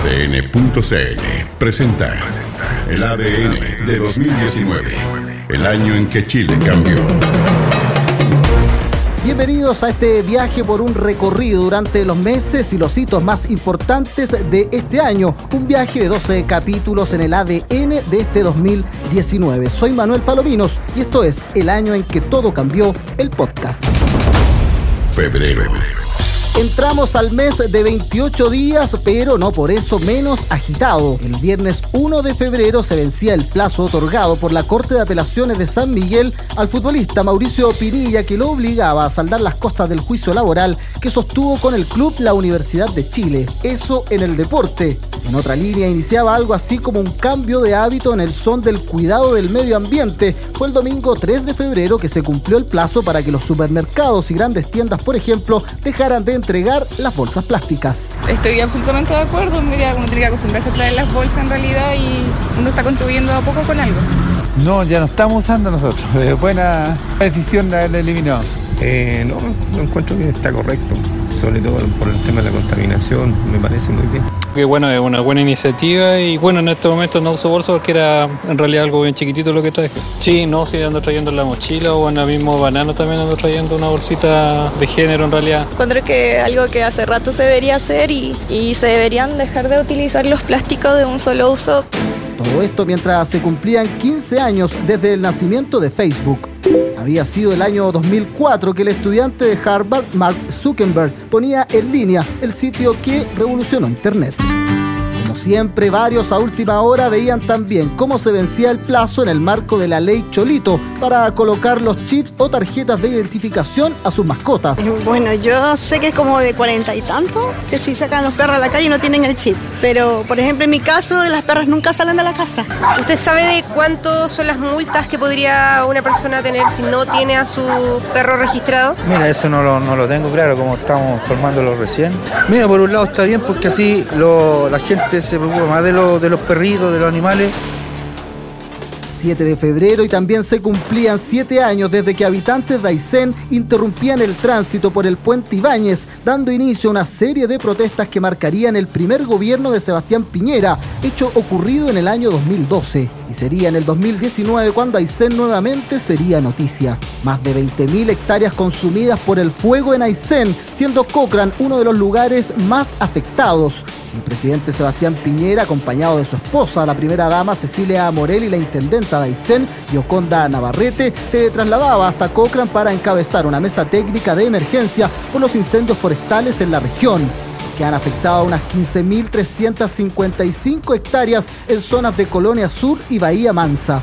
ADN.cl presenta el ADN de 2019, el año en que Chile cambió. Bienvenidos a este viaje por un recorrido durante los meses y los hitos más importantes de este año. Un viaje de 12 capítulos en el ADN de este 2019. Soy Manuel Palominos y esto es El año en que todo cambió, el podcast. Febrero. Entramos al mes de 28 días, pero no por eso menos agitado. El viernes 1 de febrero se vencía el plazo otorgado por la Corte de Apelaciones de San Miguel al futbolista Mauricio Pinilla que lo obligaba a saldar las costas del juicio laboral que sostuvo con el club la Universidad de Chile. Eso en el deporte. En otra línea iniciaba algo así como un cambio de hábito en el son del cuidado del medio ambiente. Fue el domingo 3 de febrero que se cumplió el plazo para que los supermercados y grandes tiendas, por ejemplo, dejaran de entregar las bolsas plásticas. Estoy absolutamente de acuerdo, mira, como tiene que acostumbrarse a traer las bolsas en realidad y uno está contribuyendo a poco con algo. No, ya no estamos usando nosotros. buena decisión de haberla eliminado. Eh, no, no encuentro que está correcto, sobre todo por el tema de la contaminación, me parece muy bien. Que bueno, es una buena iniciativa y bueno, en este momento no uso bolsa porque era en realidad algo bien chiquitito lo que traje. Sí, no, sí ando trayendo la mochila o en el mismo banano también ando trayendo una bolsita de género en realidad. Encuentro que algo que hace rato se debería hacer y, y se deberían dejar de utilizar los plásticos de un solo uso. Todo esto mientras se cumplían 15 años desde el nacimiento de Facebook. Había sido el año 2004 que el estudiante de Harvard, Mark Zuckerberg, ponía en línea el sitio que revolucionó Internet. Siempre, varios a última hora veían también cómo se vencía el plazo en el marco de la ley Cholito para colocar los chips o tarjetas de identificación a sus mascotas. Bueno, yo sé que es como de cuarenta y tanto, que si sacan los perros a la calle no tienen el chip. Pero, por ejemplo, en mi caso, las perras nunca salen de la casa. ¿Usted sabe de cuánto son las multas que podría una persona tener si no tiene a su perro registrado? Mira, eso no lo, no lo tengo claro, como estamos formándolo recién. Mira, por un lado está bien porque así lo, la gente se preocupa más de, lo, de los perritos, de los animales. 7 de febrero y también se cumplían 7 años desde que habitantes de Aysén interrumpían el tránsito por el puente Ibáñez, dando inicio a una serie de protestas que marcarían el primer gobierno de Sebastián Piñera, hecho ocurrido en el año 2012. Y sería en el 2019 cuando Aysén nuevamente sería noticia. Más de 20.000 hectáreas consumidas por el fuego en Aysén, siendo Cochrane uno de los lugares más afectados. El presidente Sebastián Piñera, acompañado de su esposa, la primera dama Cecilia Morel y la intendenta de Aysén, Yoconda Navarrete, se trasladaba hasta Cochrane para encabezar una mesa técnica de emergencia por los incendios forestales en la región que han afectado a unas 15.355 hectáreas en zonas de Colonia Sur y Bahía Mansa.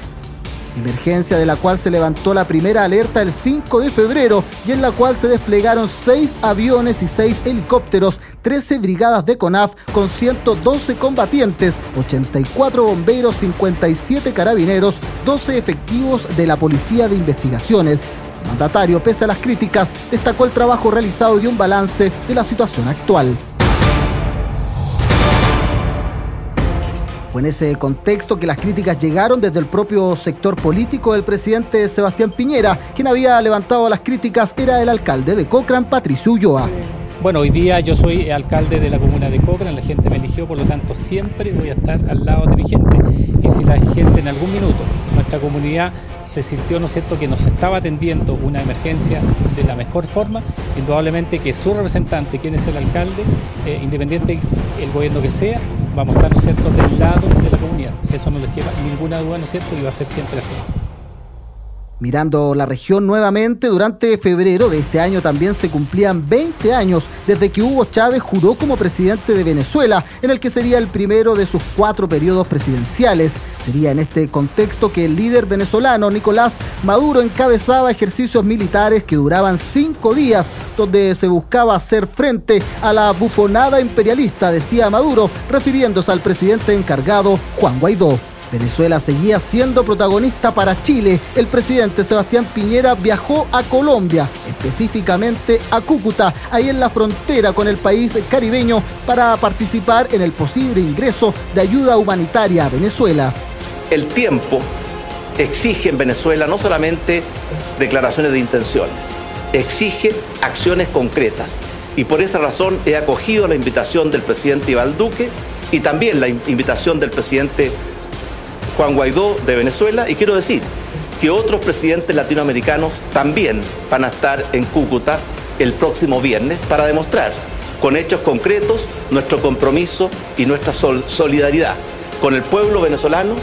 Emergencia de la cual se levantó la primera alerta el 5 de febrero y en la cual se desplegaron 6 aviones y 6 helicópteros, 13 brigadas de CONAF con 112 combatientes, 84 bomberos, 57 carabineros, 12 efectivos de la Policía de Investigaciones. Mandatario, pese a las críticas, destacó el trabajo realizado y un balance de la situación actual. En ese contexto que las críticas llegaron desde el propio sector político del presidente Sebastián Piñera. Quien había levantado las críticas era el alcalde de Cochrane, Patricio Ulloa. Bueno, hoy día yo soy alcalde de la comuna de Cochrane, la gente me eligió, por lo tanto siempre voy a estar al lado de mi gente. Y si la gente en algún minuto, nuestra comunidad, se sintió, ¿no cierto?, que nos estaba atendiendo una emergencia de la mejor forma, indudablemente que su representante, quien es el alcalde, eh, independiente el gobierno que sea, vamos a estar, ¿no es del lado de la comunidad. Eso no les queda ninguna duda, ¿no es cierto?, y va a ser siempre así. Mirando la región nuevamente, durante febrero de este año también se cumplían 20 años desde que Hugo Chávez juró como presidente de Venezuela, en el que sería el primero de sus cuatro periodos presidenciales. Sería en este contexto que el líder venezolano Nicolás Maduro encabezaba ejercicios militares que duraban cinco días, donde se buscaba hacer frente a la bufonada imperialista, decía Maduro, refiriéndose al presidente encargado Juan Guaidó. Venezuela seguía siendo protagonista para Chile. El presidente Sebastián Piñera viajó a Colombia, específicamente a Cúcuta, ahí en la frontera con el país caribeño, para participar en el posible ingreso de ayuda humanitaria a Venezuela. El tiempo exige en Venezuela no solamente declaraciones de intenciones, exige acciones concretas. Y por esa razón he acogido la invitación del presidente Iván Duque y también la invitación del presidente Juan Guaidó de Venezuela. Y quiero decir que otros presidentes latinoamericanos también van a estar en Cúcuta el próximo viernes para demostrar con hechos concretos nuestro compromiso y nuestra solidaridad con el pueblo venezolano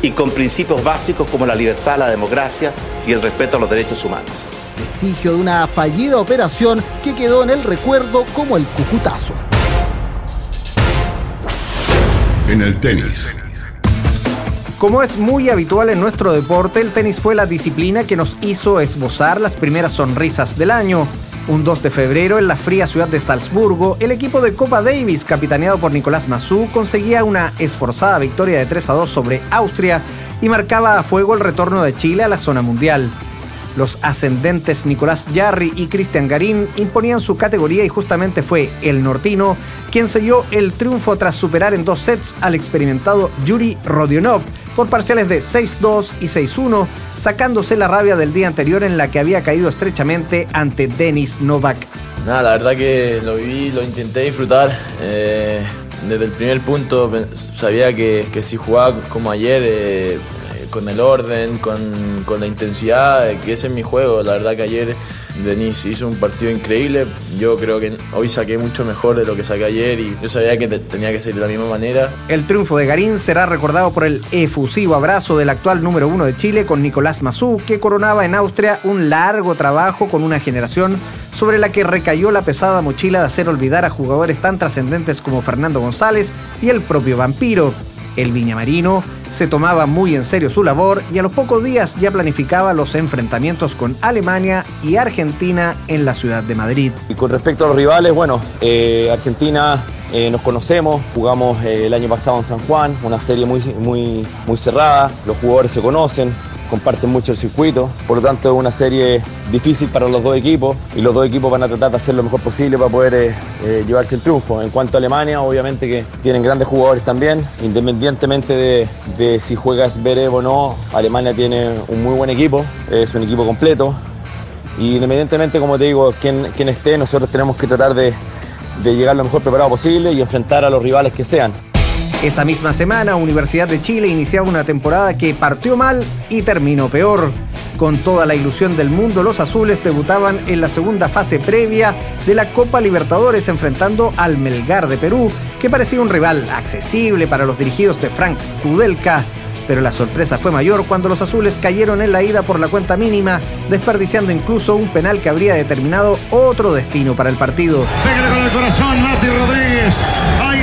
y con principios básicos como la libertad, la democracia y el respeto a los derechos humanos. Vestigio de una fallida operación que quedó en el recuerdo como el cucutazo. En el tenis. Como es muy habitual en nuestro deporte, el tenis fue la disciplina que nos hizo esbozar las primeras sonrisas del año. Un 2 de febrero, en la fría ciudad de Salzburgo, el equipo de Copa Davis, capitaneado por Nicolás Massú, conseguía una esforzada victoria de 3 a 2 sobre Austria y marcaba a fuego el retorno de Chile a la zona mundial. Los ascendentes Nicolás Yarri y Cristian Garín imponían su categoría y justamente fue el nortino quien selló el triunfo tras superar en dos sets al experimentado Yuri Rodionov por parciales de 6-2 y 6-1, sacándose la rabia del día anterior en la que había caído estrechamente ante Denis Novak. Nada, la verdad que lo viví, lo intenté disfrutar. Eh, desde el primer punto sabía que, si jugaba como ayer, eh, con el orden, con, con la intensidad, que ese es mi juego. La verdad que ayer Denis hizo un partido increíble. Yo creo que hoy saqué mucho mejor de lo que saqué ayer y yo sabía que tenía que ser de la misma manera. El triunfo de Garín será recordado por el efusivo abrazo del actual número uno de Chile con Nicolás Mazú, que coronaba en Austria un largo trabajo con una generación sobre la que recayó la pesada mochila de hacer olvidar a jugadores tan trascendentes como Fernando González y el propio Vampiro. El viñamarino se tomaba muy en serio su labor y a los pocos días ya planificaba los enfrentamientos con Alemania y Argentina en la ciudad de Madrid. Y con respecto a los rivales, bueno, eh, Argentina eh, nos conocemos, jugamos eh, el año pasado en San Juan, una serie muy, muy, muy cerrada, los jugadores se conocen, comparten mucho el circuito, por lo tanto es una serie difícil para los dos equipos y los dos equipos van a tratar de hacer lo mejor posible para poder eh, eh, llevarse el triunfo. En cuanto a Alemania, obviamente que tienen grandes jugadores también, independientemente de, si juegas Berev o no, Alemania tiene un muy buen equipo, es un equipo completo y independientemente, como te digo, quien, quien esté, nosotros tenemos que tratar de, de llegar lo mejor preparado posible y enfrentar a los rivales que sean. Esa misma semana, Universidad de Chile iniciaba una temporada que partió mal y terminó peor. Con toda la ilusión del mundo, los azules debutaban en la segunda fase previa de la Copa Libertadores enfrentando al Melgar de Perú, que parecía un rival accesible para los dirigidos de Frank Kudelka. Pero la sorpresa fue mayor cuando los azules cayeron en la ida por la cuenta mínima, desperdiciando incluso un penal que habría determinado otro destino para el partido. el corazón, Mati Rodríguez.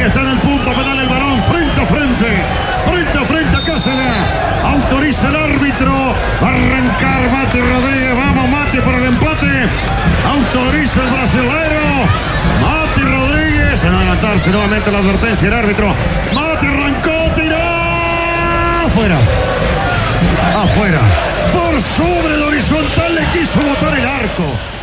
Está en el punto penal el balón, frente a frente, frente a frente a Cáceres. Autoriza el árbitro. arrancar Mati Rodríguez. Vamos, Mati, por el empate. Autoriza el brasilero. Mati Rodríguez. En adelantarse nuevamente la advertencia el árbitro. Mati arrancó, tiró afuera. Afuera. Por sobre el horizontal le quiso botar el arco.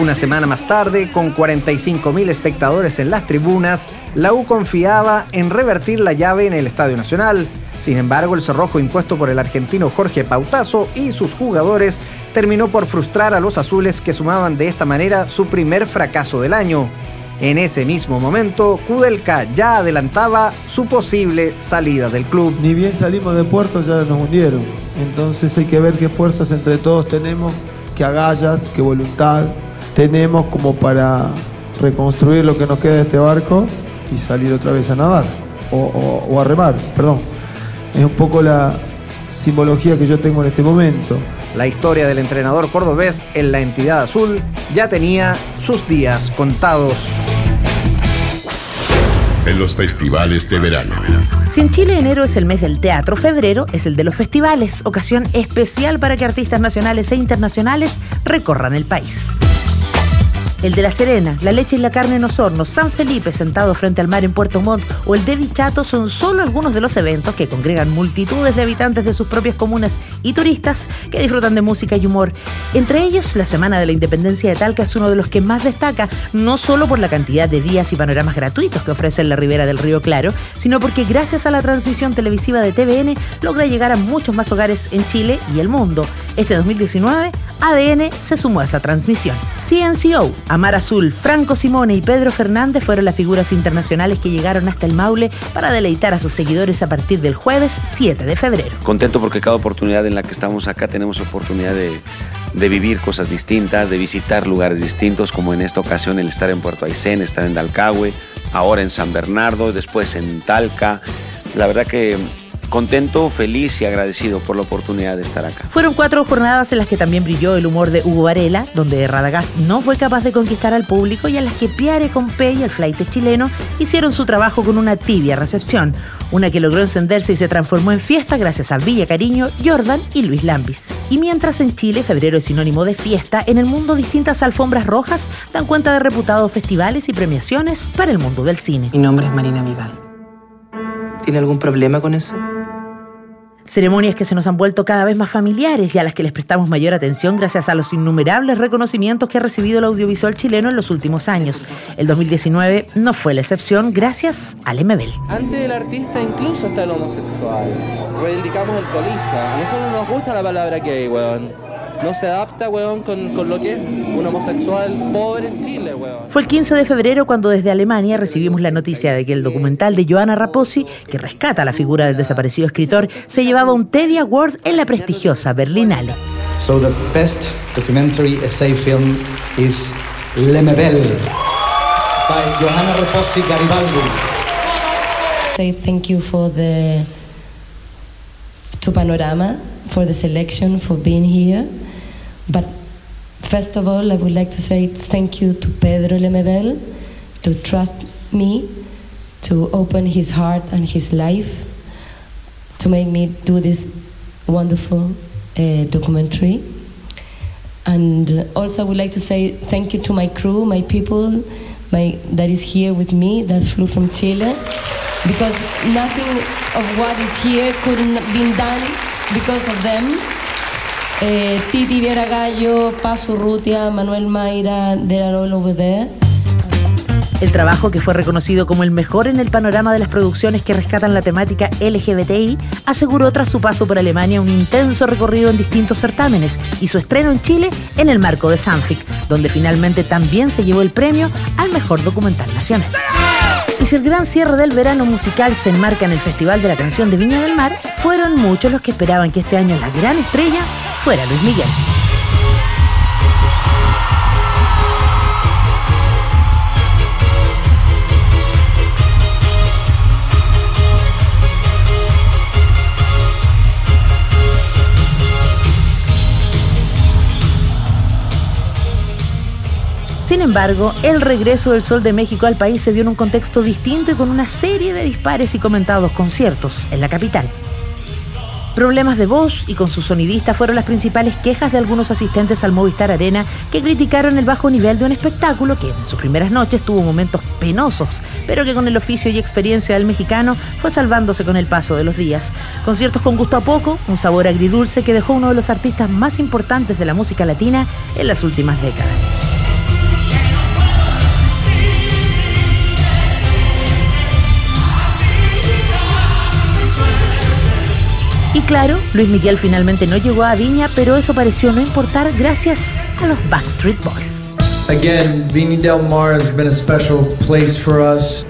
Una semana más tarde, con 45.000 espectadores en las tribunas, la U confiaba en revertir la llave en el Estadio Nacional. Sin embargo, el cerrojo impuesto por el argentino Jorge Pautazo y sus jugadores terminó por frustrar a los azules que sumaban de esta manera su primer fracaso del año. En ese mismo momento, Kudelka ya adelantaba su posible salida del club. Ni bien salimos de puerto ya nos hundieron. Entonces hay que ver qué fuerzas entre todos tenemos, qué agallas, qué voluntad tenemos como para reconstruir lo que nos queda de este barco y salir otra vez a nadar o, a remar, perdón. Es un poco la simbología que yo tengo en este momento. La historia del entrenador cordobés en la entidad azul ya tenía sus días contados en los festivales de verano. Si en Chile enero es el mes del teatro, febrero es el de los festivales, ocasión especial para que artistas nacionales e internacionales recorran el país el de La Serena, La leche y la carne en Osorno, San Felipe sentado frente al mar en Puerto Montt o el de Dichato son solo algunos de los eventos que congregan multitudes de habitantes de sus propias comunas y turistas que disfrutan de música y humor. Entre ellos, la Semana de la Independencia de Talca es uno de los que más destaca, no solo por la cantidad de días y panoramas gratuitos que ofrece en la ribera del río Claro, sino porque gracias a la transmisión televisiva de TVN logra llegar a muchos más hogares en Chile y el mundo. Este 2019, ADN se sumó a esa transmisión. CNCO Amar Azul, Franco Simone y Pedro Fernández fueron las figuras internacionales que llegaron hasta el Maule para deleitar a sus seguidores a partir del jueves 7 de febrero. Contento porque cada oportunidad en la que estamos acá tenemos oportunidad de, vivir cosas distintas, de visitar lugares distintos, como en esta ocasión el estar en Puerto Aysén, estar en Dalcahue, ahora en San Bernardo, después en Talca. La verdad que contento, feliz y agradecido por la oportunidad de estar acá. Fueron cuatro jornadas en las que también brilló el humor de Hugo Varela, donde Radagast no fue capaz de conquistar al público y en las que Piare Compé y el flight chileno hicieron su trabajo con una tibia recepción, una que logró encenderse y se transformó en fiesta gracias a Villa Cariño, Jordan y Luis Lambis. Y mientras en Chile febrero es sinónimo de fiesta, en el mundo distintas alfombras rojas dan cuenta de reputados festivales y premiaciones para el mundo del cine. Mi nombre es Marina Vidal. ¿Tiene algún problema con eso? Ceremonias que se nos han vuelto cada vez más familiares y a las que les prestamos mayor atención gracias a los innumerables reconocimientos que ha recibido el audiovisual chileno en los últimos años. El 2019 no fue la excepción gracias al MBL. Antes del artista incluso está el homosexual. Reivindicamos el coliza. A nosotros nos gusta la palabra gay, weón no se adapta, weón, con, con, lo que es un homosexual pobre en Chile, weón. Fue el 15 de febrero cuando desde Alemania recibimos la noticia de que el documental de Johanna Raposi, que rescata la figura del desaparecido escritor, se llevaba un Teddy Award en la prestigiosa Berlinale. So the best documentary essay film is Lemebel by Johanna Raposi Garibaldi. Say thank you for the to Panorama for the selection for being here. But first of all, I would like to say thank you to Pedro Lemebel to trust me to open his heart and his life to make me do this wonderful uh, documentary. And also, I would like to say thank you to my crew, my people, my that is here with me that flew from Chile, because nothing of what is here could have been done because of them. Eh, Titi Viera Gallo, Paso Rutia, Manuel Mayra, over there. El trabajo, que fue reconocido como el mejor en el panorama de las producciones que rescatan la temática LGBTI, aseguró tras su paso por Alemania un intenso recorrido en distintos certámenes y su estreno en Chile en el marco de Sanfic, donde finalmente también se llevó el premio al mejor documental nacional. Y si el gran cierre del verano musical se enmarca en el Festival de la Canción de Viña del Mar, fueron muchos los que esperaban que este año la gran estrella fuera Luis Miguel. Sin embargo, el regreso del Sol de México al país se dio en un contexto distinto y con una serie de dispares y comentados conciertos en la capital. Problemas de voz y con su sonidista fueron las principales quejas de algunos asistentes al Movistar Arena que criticaron el bajo nivel de un espectáculo que en sus primeras noches tuvo momentos penosos, pero que con el oficio y experiencia del mexicano fue salvándose con el paso de los días. Conciertos con gusto a poco, un sabor agridulce que dejó uno de los artistas más importantes de la música latina en las últimas décadas. Claro, Luis Miguel finalmente no llegó a Viña, pero eso pareció no importar gracias a los Backstreet Boys. Again, Viña del Mar has been a special place for us.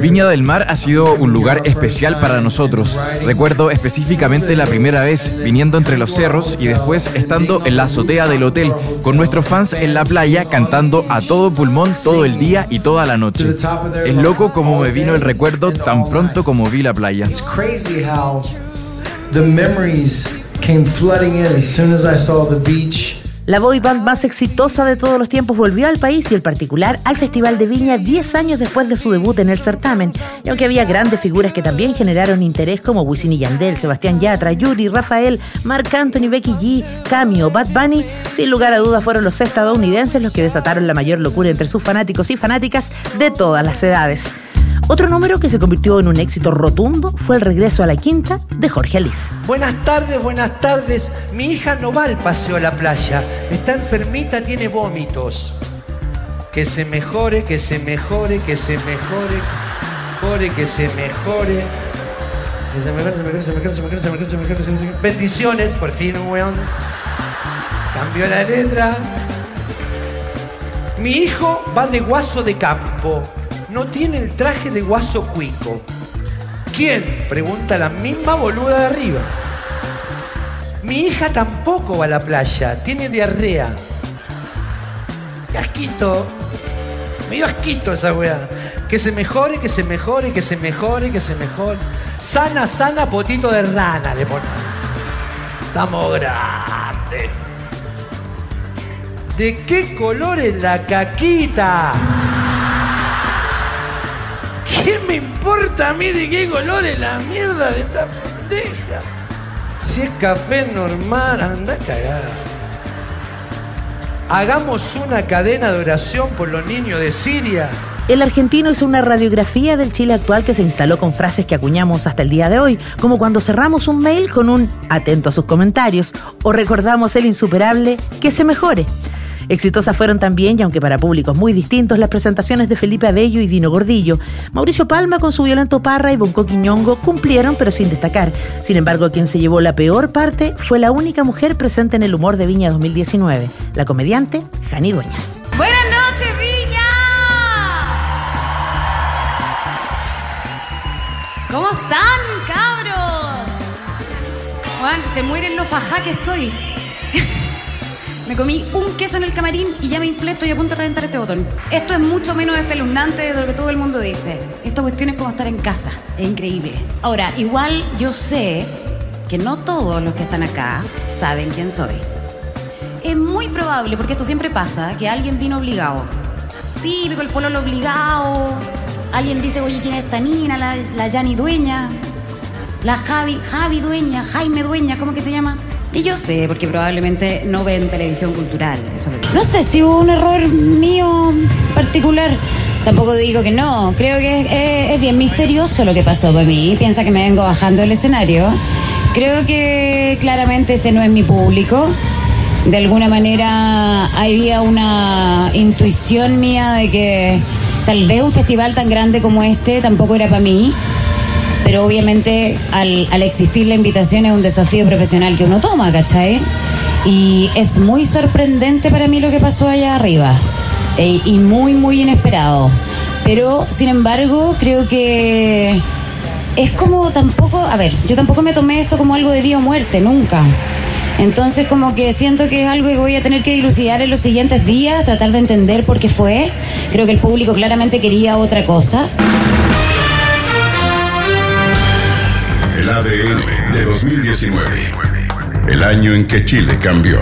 Viña del Mar ha sido un lugar especial para nosotros. Recuerdo específicamente la primera vez viniendo entre los cerros y después estando en la azotea del hotel con nuestros fans en la playa cantando a todo pulmón todo el día y toda la noche. Es loco como me vino el recuerdo tan pronto como vi la playa. The memories came flooding in as soon as I saw the beach. La boy band más exitosa de todos los tiempos volvió al país y en particular al Festival de Viña 10 años después de su debut en el certamen. Y aunque había grandes figuras que también generaron interés como Wisin y Yandel, Sebastián Yatra, Yuri, Rafael, Marc Anthony, Becky G, Cameo, Bad Bunny, sin lugar a dudas fueron los estadounidenses los que desataron la mayor locura entre sus fanáticos y fanáticas de todas las edades. Otro número que se convirtió en un éxito rotundo fue el regreso a la quinta de Jorge Alice. Buenas tardes, buenas tardes. Mi hija no va al paseo a la playa. Está enfermita, tiene vómitos. Que se mejore, que se mejore, que se mejore, mejore, que se mejore. Bendiciones, por fin, weón. Cambió la letra. Mi hijo va de guaso de campo. No tiene el traje de guaso cuico. ¿Quién? Pregunta la misma boluda de arriba. Mi hija tampoco va a la playa. Tiene diarrea. Qué asquito. Me dio asquito esa weá. Que se mejore, que se mejore, que se mejore, que se mejore. Sana, sana, potito de rana le ponen. Estamos grandes. ¿De qué color es la caquita? ¿Qué me importa a mí de qué color es la mierda de esta pendeja? Si es café normal, anda a cagar. Hagamos una cadena de oración por los niños de Siria. El argentino hizo una radiografía del Chile actual que se instaló con frases que acuñamos hasta el día de hoy, como cuando cerramos un mail con un atento a sus comentarios o recordamos el insuperable que se mejore. Exitosas fueron también, y aunque para públicos muy distintos, las presentaciones de Felipe Abello y Dino Gordillo. Mauricio Palma con su violento parra y Bonco Quiñongo cumplieron, pero sin destacar. Sin embargo, quien se llevó la peor parte fue la única mujer presente en el humor de Viña 2019, la comediante Jani Dueñas. Buenas noches, Viña. ¿Cómo están, cabros? Juan, se mueren los fajá que estoy. Me comí un queso en el camarín y ya me inflé, estoy a de reventar este botón. Esto es mucho menos espeluznante de lo que todo el mundo dice. Esta cuestión es como estar en casa. Es increíble. Ahora, igual yo sé que no todos los que están acá saben quién soy. Es muy probable, porque esto siempre pasa, que alguien vino obligado. Típico, el pololo obligado. Alguien dice, oye, ¿quién es esta Nina? La, la Dueña. La Javi, Javi Dueña, Jaime Dueña, ¿cómo que se llama? Y yo sé, porque probablemente no ven televisión cultural. eso No sé si hubo un error mío particular. Tampoco digo que no. Creo que es, es- es bien misterioso lo que pasó para mí. Piensa que me vengo bajando del escenario. Creo que claramente este no es mi público. De alguna manera había una intuición mía de que tal vez un festival tan grande como este tampoco era para mí pero obviamente al, al existir la invitación es un desafío profesional que uno toma, ¿cachai? Y es muy sorprendente para mí lo que pasó allá arriba e- y muy, muy inesperado. Pero, sin embargo, creo que es como tampoco, a ver, yo tampoco me tomé esto como algo de vida o muerte, nunca. Entonces como que siento que es algo que voy a tener que dilucidar en los siguientes días, tratar de entender por qué fue. Creo que el público claramente quería otra cosa. ADN de 2019. El año en que Chile cambió.